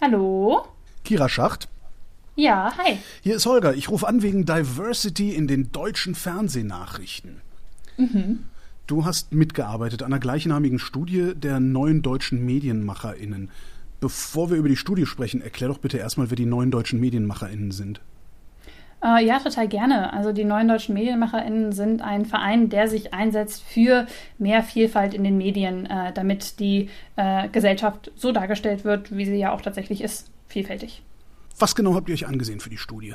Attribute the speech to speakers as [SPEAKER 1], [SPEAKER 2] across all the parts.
[SPEAKER 1] Hallo?
[SPEAKER 2] Kira Schacht.
[SPEAKER 1] Ja, hi.
[SPEAKER 2] Hier ist Holger. Ich rufe an wegen Diversity in den deutschen Fernsehnachrichten. Mhm. Du hast mitgearbeitet an der gleichnamigen Studie der neuen deutschen MedienmacherInnen. Bevor wir über die Studie sprechen, erklär doch bitte erstmal, wer die neuen deutschen MedienmacherInnen sind.
[SPEAKER 1] Äh, ja, total gerne. Also die neuen deutschen MedienmacherInnen sind ein Verein, der sich einsetzt für mehr Vielfalt in den Medien, äh, damit die äh, Gesellschaft so dargestellt wird, wie sie ja auch tatsächlich ist, vielfältig.
[SPEAKER 2] Was genau habt ihr euch angesehen für die Studie?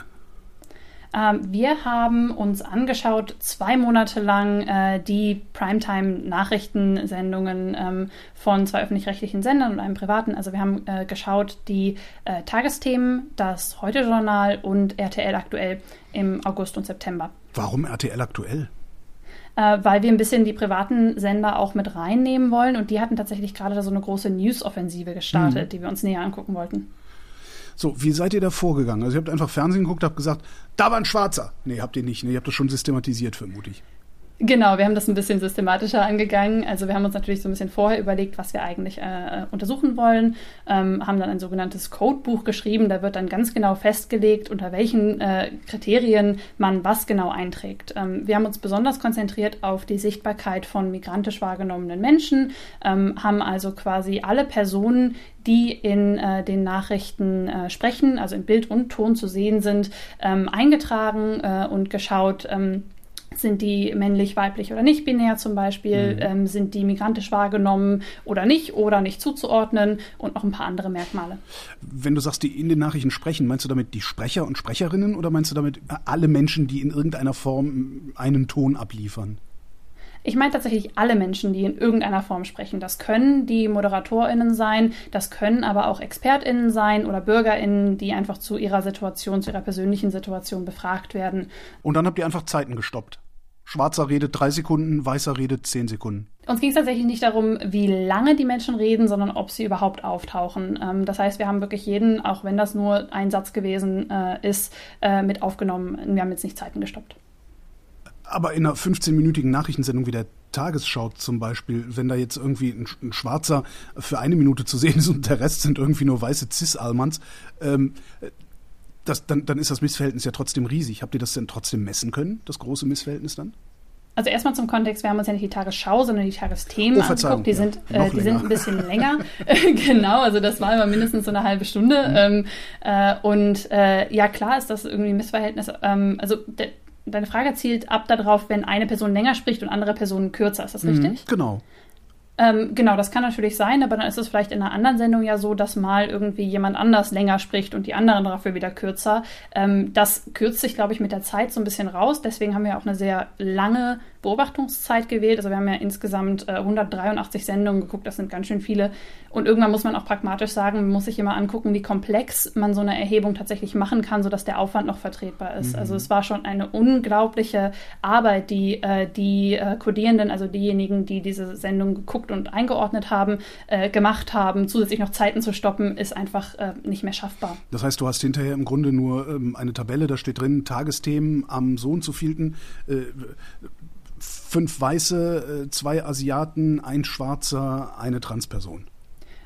[SPEAKER 1] Ähm, wir haben uns angeschaut, zwei Monate lang äh, die Primetime-Nachrichtensendungen ähm, von zwei öffentlich-rechtlichen Sendern und einem privaten. Also wir haben äh, geschaut die äh, Tagesthemen, das Heute-Journal und RTL aktuell im August und September.
[SPEAKER 2] Warum RTL aktuell?
[SPEAKER 1] Weil wir ein bisschen die privaten Sender auch mit reinnehmen wollen und die hatten tatsächlich gerade so eine große News-Offensive gestartet, mhm. die wir uns näher angucken wollten.
[SPEAKER 2] So, wie seid ihr da vorgegangen? Also ihr habt einfach Fernsehen geguckt, habt gesagt, da war ein Schwarzer. Nee, habt ihr nicht. Nee, ihr habt das schon systematisiert, vermute ich.
[SPEAKER 1] Genau, wir haben das ein bisschen systematischer angegangen. Also wir haben uns natürlich so ein bisschen vorher überlegt, was wir eigentlich äh, untersuchen wollen, ähm, haben dann ein sogenanntes Codebuch geschrieben. Da wird dann ganz genau festgelegt, unter welchen äh, Kriterien man was genau einträgt. Ähm, wir haben uns besonders konzentriert auf die Sichtbarkeit von migrantisch wahrgenommenen Menschen, ähm, haben also quasi alle Personen, die in äh, den Nachrichten äh, sprechen, also in Bild und Ton zu sehen sind, ähm, eingetragen äh, und geschaut, ähm, sind die männlich, weiblich oder nicht binär zum Beispiel? Mhm. Ähm, sind die migrantisch wahrgenommen oder nicht oder nicht zuzuordnen und noch ein paar andere Merkmale.
[SPEAKER 2] Wenn du sagst, die in den Nachrichten sprechen, meinst du damit die Sprecher und Sprecherinnen oder meinst du damit alle Menschen, die in irgendeiner Form einen Ton abliefern?
[SPEAKER 1] Ich meine tatsächlich alle Menschen, die in irgendeiner Form sprechen. Das können die ModeratorInnen sein, das können aber auch ExpertInnen sein oder BürgerInnen, die einfach zu ihrer Situation, zu ihrer persönlichen Situation befragt werden.
[SPEAKER 2] Und dann habt ihr einfach Zeiten gestoppt. Schwarzer redet drei Sekunden, weißer redet zehn Sekunden.
[SPEAKER 1] Uns ging es tatsächlich nicht darum, wie lange die Menschen reden, sondern ob sie überhaupt auftauchen. Ähm, das heißt, wir haben wirklich jeden, auch wenn das nur ein Satz gewesen äh, ist, äh, mit aufgenommen. Wir haben jetzt nicht Zeiten gestoppt.
[SPEAKER 2] Aber in einer 15-minütigen Nachrichtensendung wie der Tagesschau zum Beispiel, wenn da jetzt irgendwie ein, ein, Schwarzer für eine Minute zu sehen ist und der Rest sind irgendwie nur weiße Cis-Almans, ähm, das, dann, dann ist das Missverhältnis ja trotzdem riesig. Habt ihr das denn trotzdem messen können, das große Missverhältnis dann?
[SPEAKER 1] Also erstmal zum Kontext, wir haben uns ja nicht die Tagesschau, sondern die Tagesthemen oh, angeguckt. Die, ja. sind, äh, die sind ein bisschen länger. genau, also das war immer mindestens so eine halbe Stunde. Mhm. Ähm, äh, und äh, ja, klar ist das irgendwie ein Missverhältnis. Ähm, also de, deine Frage zielt ab darauf, wenn eine Person länger spricht und andere Personen kürzer. Ist das mhm, richtig?
[SPEAKER 2] Genau.
[SPEAKER 1] Ähm, genau, das kann natürlich sein, aber dann ist es vielleicht in einer anderen Sendung ja so, dass mal irgendwie jemand anders länger spricht und die anderen dafür wieder kürzer. Ähm, das kürzt sich, glaube ich, mit der Zeit so ein bisschen raus. Deswegen haben wir auch eine sehr lange Beobachtungszeit gewählt. Also wir haben ja insgesamt äh, 183 Sendungen geguckt, das sind ganz schön viele. Und irgendwann muss man auch pragmatisch sagen, man muss sich immer angucken, wie komplex man so eine Erhebung tatsächlich machen kann, sodass der Aufwand noch vertretbar ist. Mhm. Also es war schon eine unglaubliche Arbeit, die äh, die äh, Codierenden, also diejenigen, die diese Sendung geguckt und eingeordnet haben, äh, gemacht haben. Zusätzlich noch Zeiten zu stoppen, ist einfach äh, nicht mehr schaffbar.
[SPEAKER 2] Das heißt, du hast hinterher im Grunde nur ähm, eine Tabelle, da steht drin, Tagesthemen am so und so vielten äh, fünf Weiße, äh, zwei Asiaten, ein Schwarzer, eine Transperson.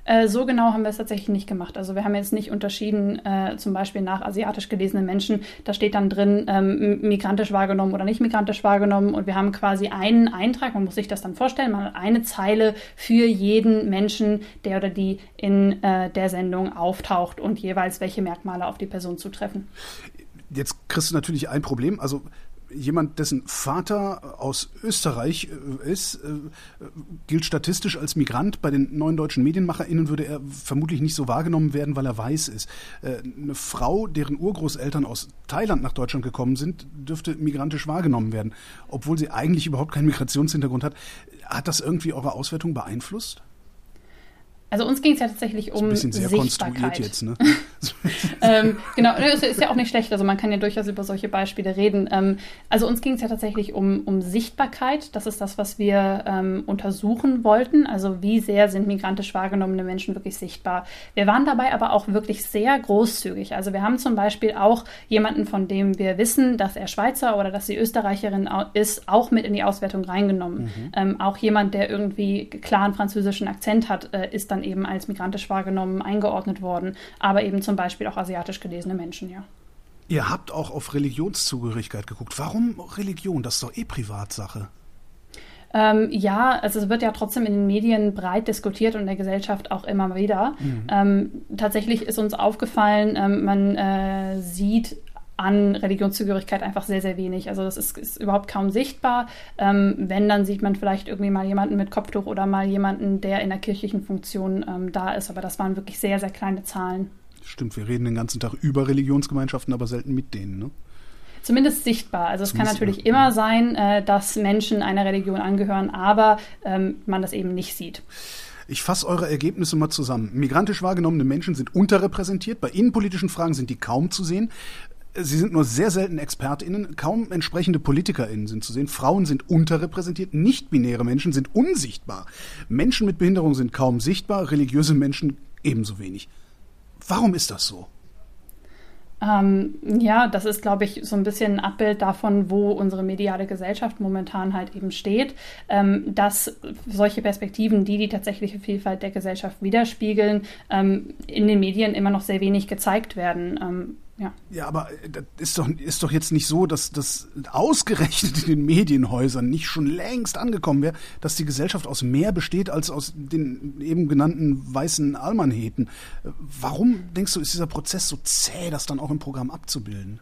[SPEAKER 1] Äh, so genau haben wir es tatsächlich nicht gemacht. Also wir haben jetzt nicht unterschieden, äh, zum Beispiel nach asiatisch gelesenen Menschen. Da steht dann drin, ähm, migrantisch wahrgenommen oder nicht migrantisch wahrgenommen. Und wir haben quasi einen Eintrag, man muss sich das dann vorstellen, man hat eine Zeile für jeden Menschen, der oder die in äh, der Sendung auftaucht und jeweils welche Merkmale auf die Person zutreffen.
[SPEAKER 2] Jetzt kriegst du natürlich ein Problem. Also jemand, dessen Vater aus Österreich äh, ist, äh, gilt statistisch als Migrant. Bei den neuen deutschen MedienmacherInnen würde er vermutlich nicht so wahrgenommen werden, weil er weiß ist. Äh, eine Frau, deren Urgroßeltern aus Thailand nach Deutschland gekommen sind, dürfte migrantisch wahrgenommen werden, obwohl sie eigentlich überhaupt keinen Migrationshintergrund hat. Hat das irgendwie eure Auswertung beeinflusst?
[SPEAKER 1] Also uns ging es ja tatsächlich um
[SPEAKER 2] das ist ein bisschen sehr
[SPEAKER 1] Sichtbarkeit.
[SPEAKER 2] konstruiert jetzt, ne?
[SPEAKER 1] ähm, genau, das ist ja auch nicht schlecht. Also man kann ja durchaus über solche Beispiele reden. Ähm, also uns ging es ja tatsächlich um, um Sichtbarkeit. Das ist das, was wir ähm, untersuchen wollten. Also wie sehr sind migrantisch wahrgenommene Menschen wirklich sichtbar. Wir waren dabei aber auch wirklich sehr großzügig. Also wir haben zum Beispiel auch jemanden, von dem wir wissen, dass er Schweizer oder dass sie Österreicherin ist, auch mit in die Auswertung reingenommen. Mhm. Ähm, auch jemand, der irgendwie klaren französischen Akzent hat, äh, ist dann eben als migrantisch wahrgenommen eingeordnet worden. Aber eben zum Beispiel auch asiatisch gelesene Menschen, ja.
[SPEAKER 2] Ihr habt auch auf Religionszugehörigkeit geguckt. Warum Religion? Das ist doch eh Privatsache.
[SPEAKER 1] Ähm, ja, also es wird ja trotzdem in den Medien breit diskutiert und in der Gesellschaft auch immer wieder. Mhm. Ähm, tatsächlich ist uns aufgefallen, ähm, man äh, sieht an Religionszugehörigkeit einfach sehr, sehr wenig. Also das ist, ist überhaupt kaum sichtbar. Ähm, wenn, dann sieht man vielleicht irgendwie mal jemanden mit Kopftuch oder mal jemanden, der in der kirchlichen Funktion ähm, da ist. Aber das waren wirklich sehr, sehr kleine Zahlen.
[SPEAKER 2] Stimmt, wir reden den ganzen Tag über Religionsgemeinschaften, aber selten mit denen, ne?
[SPEAKER 1] Zumindest sichtbar. Also es Zumindest kann natürlich immer ja. sein, äh, dass Menschen einer Religion angehören, aber ähm, man das eben nicht sieht.
[SPEAKER 2] Ich fasse eure Ergebnisse mal zusammen. Migrantisch wahrgenommene Menschen sind unterrepräsentiert. Bei innenpolitischen Fragen sind die kaum zu sehen. Sie sind nur sehr selten ExpertInnen, kaum entsprechende PolitikerInnen sind zu sehen. Frauen sind unterrepräsentiert, nicht-binäre Menschen sind unsichtbar. Menschen mit Behinderung sind kaum sichtbar, religiöse Menschen ebenso wenig. Warum ist das so?
[SPEAKER 1] Ähm, ja, das ist, glaube ich, so ein bisschen ein Abbild davon, wo unsere mediale Gesellschaft momentan halt eben steht, ähm, dass solche Perspektiven, die die tatsächliche Vielfalt der Gesellschaft widerspiegeln, ähm, in den Medien immer noch sehr wenig gezeigt werden. Ja.
[SPEAKER 2] ja, aber äh, das ist doch, ist doch jetzt nicht so, dass das ausgerechnet in den Medienhäusern nicht schon längst angekommen wäre, dass die Gesellschaft aus mehr besteht als aus den eben genannten weißen Almanheten. Äh, warum denkst du, ist dieser Prozess so zäh, das dann auch im Programm abzubilden?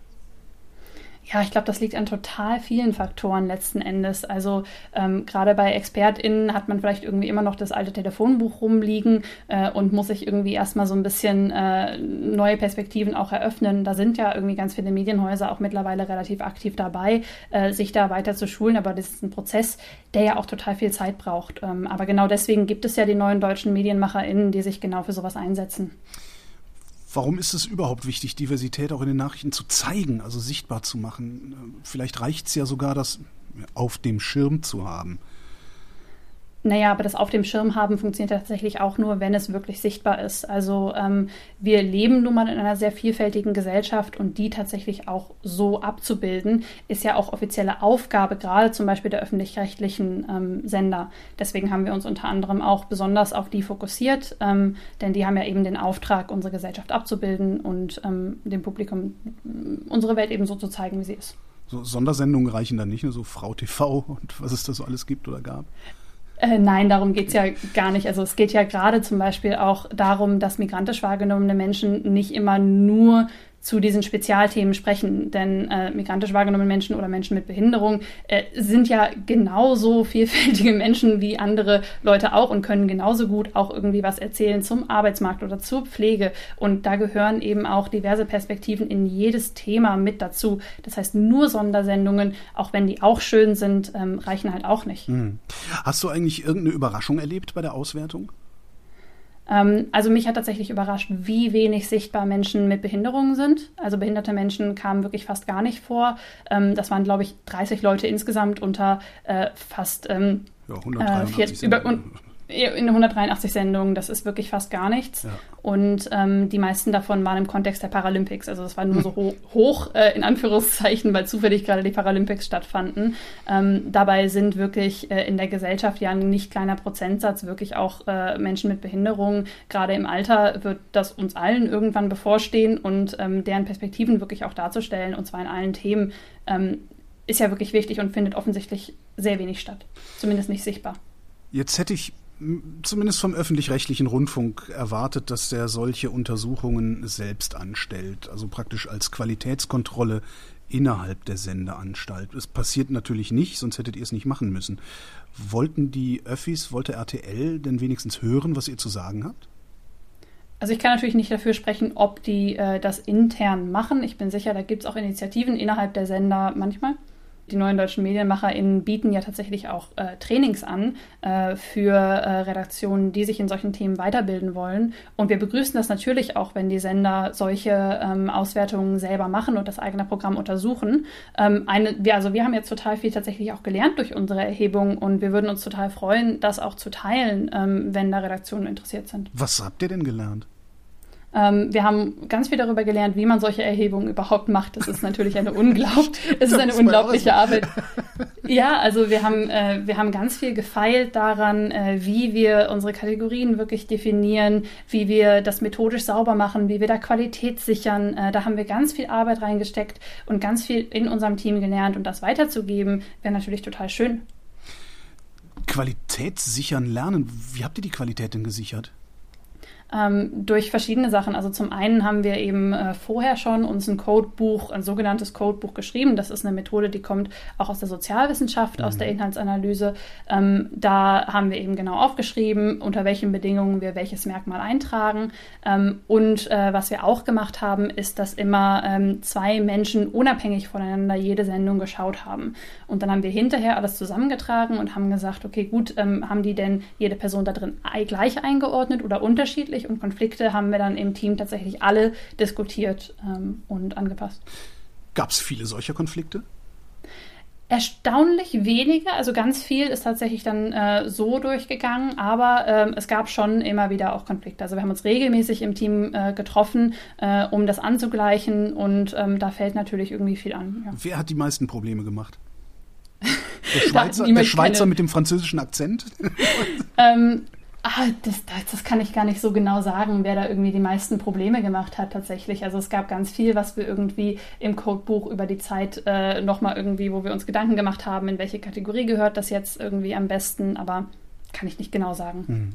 [SPEAKER 1] Ja, ich glaube, das liegt an total vielen Faktoren letzten Endes. Also ähm, gerade bei ExpertInnen hat man vielleicht irgendwie immer noch das alte Telefonbuch rumliegen äh, und muss sich irgendwie erstmal so ein bisschen äh, neue Perspektiven auch eröffnen. Da sind ja irgendwie ganz viele Medienhäuser auch mittlerweile relativ aktiv dabei, äh, sich da weiter zu schulen. Aber das ist ein Prozess, der ja auch total viel Zeit braucht. Ähm, aber genau deswegen gibt es ja die neuen deutschen MedienmacherInnen, die sich genau für sowas einsetzen.
[SPEAKER 2] Warum ist es überhaupt wichtig, Diversität auch in den Nachrichten zu zeigen, also sichtbar zu machen? Vielleicht reicht es ja sogar, das auf dem Schirm zu haben.
[SPEAKER 1] Naja, aber das auf dem Schirm haben funktioniert tatsächlich auch nur, wenn es wirklich sichtbar ist. Also ähm, wir leben nun mal in einer sehr vielfältigen Gesellschaft und die tatsächlich auch so abzubilden, ist ja auch offizielle Aufgabe, gerade zum Beispiel der öffentlich-rechtlichen ähm, Sender. Deswegen haben wir uns unter anderem auch besonders auf die fokussiert, ähm, denn die haben ja eben den Auftrag, unsere Gesellschaft abzubilden und ähm, dem Publikum unsere Welt eben so zu zeigen, wie sie ist.
[SPEAKER 2] So Sondersendungen reichen dann nicht, ne? so Frau TV und was es da so alles gibt oder gab?
[SPEAKER 1] Äh, nein, darum geht's ja gar nicht. Also es geht ja gerade zum Beispiel auch darum, dass migrantisch wahrgenommene Menschen nicht immer nur zu diesen Spezialthemen sprechen. Denn äh, migrantisch wahrgenommene Menschen oder Menschen mit Behinderung äh, sind ja genauso vielfältige Menschen wie andere Leute auch und können genauso gut auch irgendwie was erzählen zum Arbeitsmarkt oder zur Pflege. Und da gehören eben auch diverse Perspektiven in jedes Thema mit dazu. Das heißt, nur Sondersendungen, auch wenn die auch schön sind, ähm, reichen halt auch nicht. Hm.
[SPEAKER 2] Hast du eigentlich irgendeine Überraschung erlebt bei der Auswertung?
[SPEAKER 1] Ähm, also mich hat tatsächlich überrascht, wie wenig sichtbar Menschen mit Behinderungen sind. Also behinderte Menschen kamen wirklich fast gar nicht vor. Ähm, das waren, glaube ich, 30 Leute insgesamt unter äh, fast ähm, ja, 183 äh, über, in 183 Sendungen, das ist wirklich fast gar nichts. Ja. Und ähm, die meisten davon waren im Kontext der Paralympics. Also es war nur so ho hoch, äh, in Anführungszeichen, weil zufällig gerade die Paralympics stattfanden. Ähm, dabei sind wirklich äh, in der Gesellschaft ja ein nicht kleiner Prozentsatz wirklich auch äh, Menschen mit Behinderungen. Gerade im Alter wird das uns allen irgendwann bevorstehen und ähm, deren Perspektiven wirklich auch darzustellen, und zwar in allen Themen, ähm, ist ja wirklich wichtig und findet offensichtlich sehr wenig statt. Zumindest nicht sichtbar.
[SPEAKER 2] Jetzt hätte ich zumindest vom öffentlich-rechtlichen Rundfunk erwartet, dass der solche Untersuchungen selbst anstellt, also praktisch als Qualitätskontrolle innerhalb der Sendeanstalt. Es passiert natürlich nicht, sonst hättet ihr es nicht machen müssen. Wollten die Öffis, wollte RTL denn wenigstens hören, was ihr zu sagen habt?
[SPEAKER 1] Also ich kann natürlich nicht dafür sprechen, ob die äh, das intern machen. Ich bin sicher, da gibt es auch Initiativen innerhalb der Sender manchmal. Die neuen deutschen MedienmacherInnen bieten ja tatsächlich auch äh, Trainings an äh, für äh, Redaktionen, die sich in solchen Themen weiterbilden wollen. Und wir begrüßen das natürlich auch, wenn die Sender solche ähm, Auswertungen selber machen und das eigene Programm untersuchen. Ähm, eine, wir, also wir haben jetzt total viel tatsächlich auch gelernt durch unsere Erhebung und wir würden uns total freuen, das auch zu teilen, ähm, wenn da Redaktionen interessiert sind.
[SPEAKER 2] Was habt ihr denn gelernt?
[SPEAKER 1] Ähm, wir haben ganz viel darüber gelernt, wie man solche Erhebungen überhaupt macht. Das ist natürlich eine, unglaub es ist eine unglaubliche Arbeit. Ja, also wir haben, äh, wir haben ganz viel gefeilt daran, äh, wie wir unsere Kategorien wirklich definieren, wie wir das methodisch sauber machen, wie wir da Qualität sichern. Äh, da haben wir ganz viel Arbeit reingesteckt und ganz viel in unserem Team gelernt und das weiterzugeben, wäre natürlich total schön.
[SPEAKER 2] Qualität sichern lernen. Wie habt ihr die Qualität denn gesichert?
[SPEAKER 1] Ähm, durch verschiedene Sachen. Also zum einen haben wir eben äh, vorher schon uns ein Codebuch, ein sogenanntes Codebuch geschrieben. Das ist eine Methode, die kommt auch aus der Sozialwissenschaft, mhm. aus der Inhaltsanalyse. Ähm, da haben wir eben genau aufgeschrieben, unter welchen Bedingungen wir welches Merkmal eintragen. Ähm, und äh, was wir auch gemacht haben, ist, dass immer ähm, zwei Menschen unabhängig voneinander jede Sendung geschaut haben. Und dann haben wir hinterher alles zusammengetragen und haben gesagt, okay, gut, ähm, haben die denn jede Person da drin gleich eingeordnet oder unterschiedlich? Unterschiedlich und Konflikte haben wir dann im Team tatsächlich alle diskutiert ähm, und angepasst.
[SPEAKER 2] Gab es viele solcher Konflikte?
[SPEAKER 1] Erstaunlich wenige, also ganz viel ist tatsächlich dann äh, so durchgegangen, aber ähm, es gab schon immer wieder auch Konflikte. Also wir haben uns regelmäßig im Team äh, getroffen, äh, um das anzugleichen und ähm, da fällt natürlich irgendwie viel an.
[SPEAKER 2] Ja. Wer hat die meisten Probleme gemacht? Der Schweizer, der Schweizer mit dem französischen Akzent?
[SPEAKER 1] ähm, Ah, das, das, kann ich gar nicht so genau sagen, wer da irgendwie die meisten Probleme gemacht hat tatsächlich. Also es gab ganz viel, was wir irgendwie im Codebuch über die Zeit äh, nochmal irgendwie, wo wir uns Gedanken gemacht haben, in welche Kategorie gehört das jetzt irgendwie am besten, aber kann ich nicht genau sagen. Hm.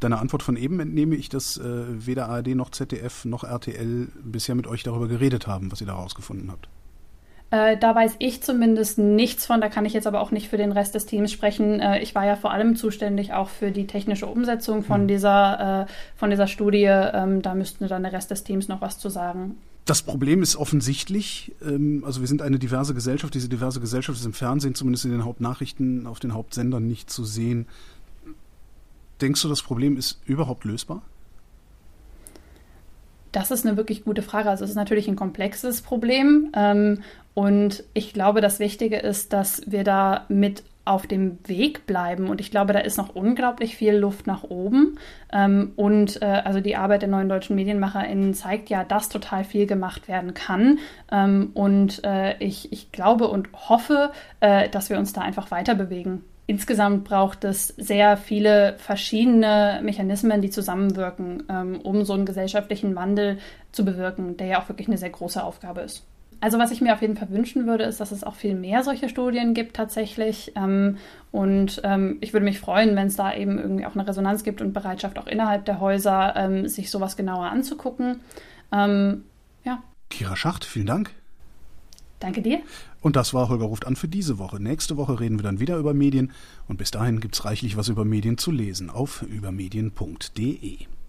[SPEAKER 2] Deiner Antwort von eben entnehme ich, dass äh, weder ARD noch ZDF noch RTL bisher mit euch darüber geredet haben, was ihr da rausgefunden habt.
[SPEAKER 1] Äh, da weiß ich zumindest nichts von, da kann ich jetzt aber auch nicht für den Rest des Teams sprechen. Äh, ich war ja vor allem zuständig auch für die technische Umsetzung von, mhm. dieser, äh, von dieser Studie. Ähm, da müsste dann der Rest des Teams noch was zu sagen.
[SPEAKER 2] Das Problem ist offensichtlich, ähm, also wir sind eine diverse Gesellschaft. Diese diverse Gesellschaft ist im Fernsehen, zumindest in den Hauptnachrichten, auf den Hauptsendern nicht zu sehen. Denkst du, das Problem ist überhaupt lösbar?
[SPEAKER 1] Das ist eine wirklich gute Frage. Also es ist natürlich ein komplexes Problem ähm, und ich glaube, das Wichtige ist, dass wir da mit auf dem Weg bleiben. Und ich glaube, da ist noch unglaublich viel Luft nach oben. Ähm, und äh, also die Arbeit der neuen deutschen MedienmacherInnen zeigt ja, dass total viel gemacht werden kann. Ähm, und äh, ich, ich glaube und hoffe, äh, dass wir uns da einfach weiter bewegen. Insgesamt braucht es sehr viele verschiedene Mechanismen, die zusammenwirken, ähm, um so einen gesellschaftlichen Wandel zu bewirken, der ja auch wirklich eine sehr große Aufgabe ist. Also was ich mir auf jeden Fall wünschen würde, ist, dass es auch viel mehr solche Studien gibt tatsächlich. Ähm, und ähm, ich würde mich freuen, wenn es da eben irgendwie auch eine Resonanz gibt und Bereitschaft auch innerhalb der Häuser, sich sowas genauer anzugucken. Ja.
[SPEAKER 2] Kira Schacht, vielen Dank.
[SPEAKER 1] Danke dir.
[SPEAKER 2] Und das war Holger ruft an für diese Woche. Nächste Woche reden wir dann wieder über Medien und bis dahin gibt es reichlich was über Medien zu lesen auf übermedien.de.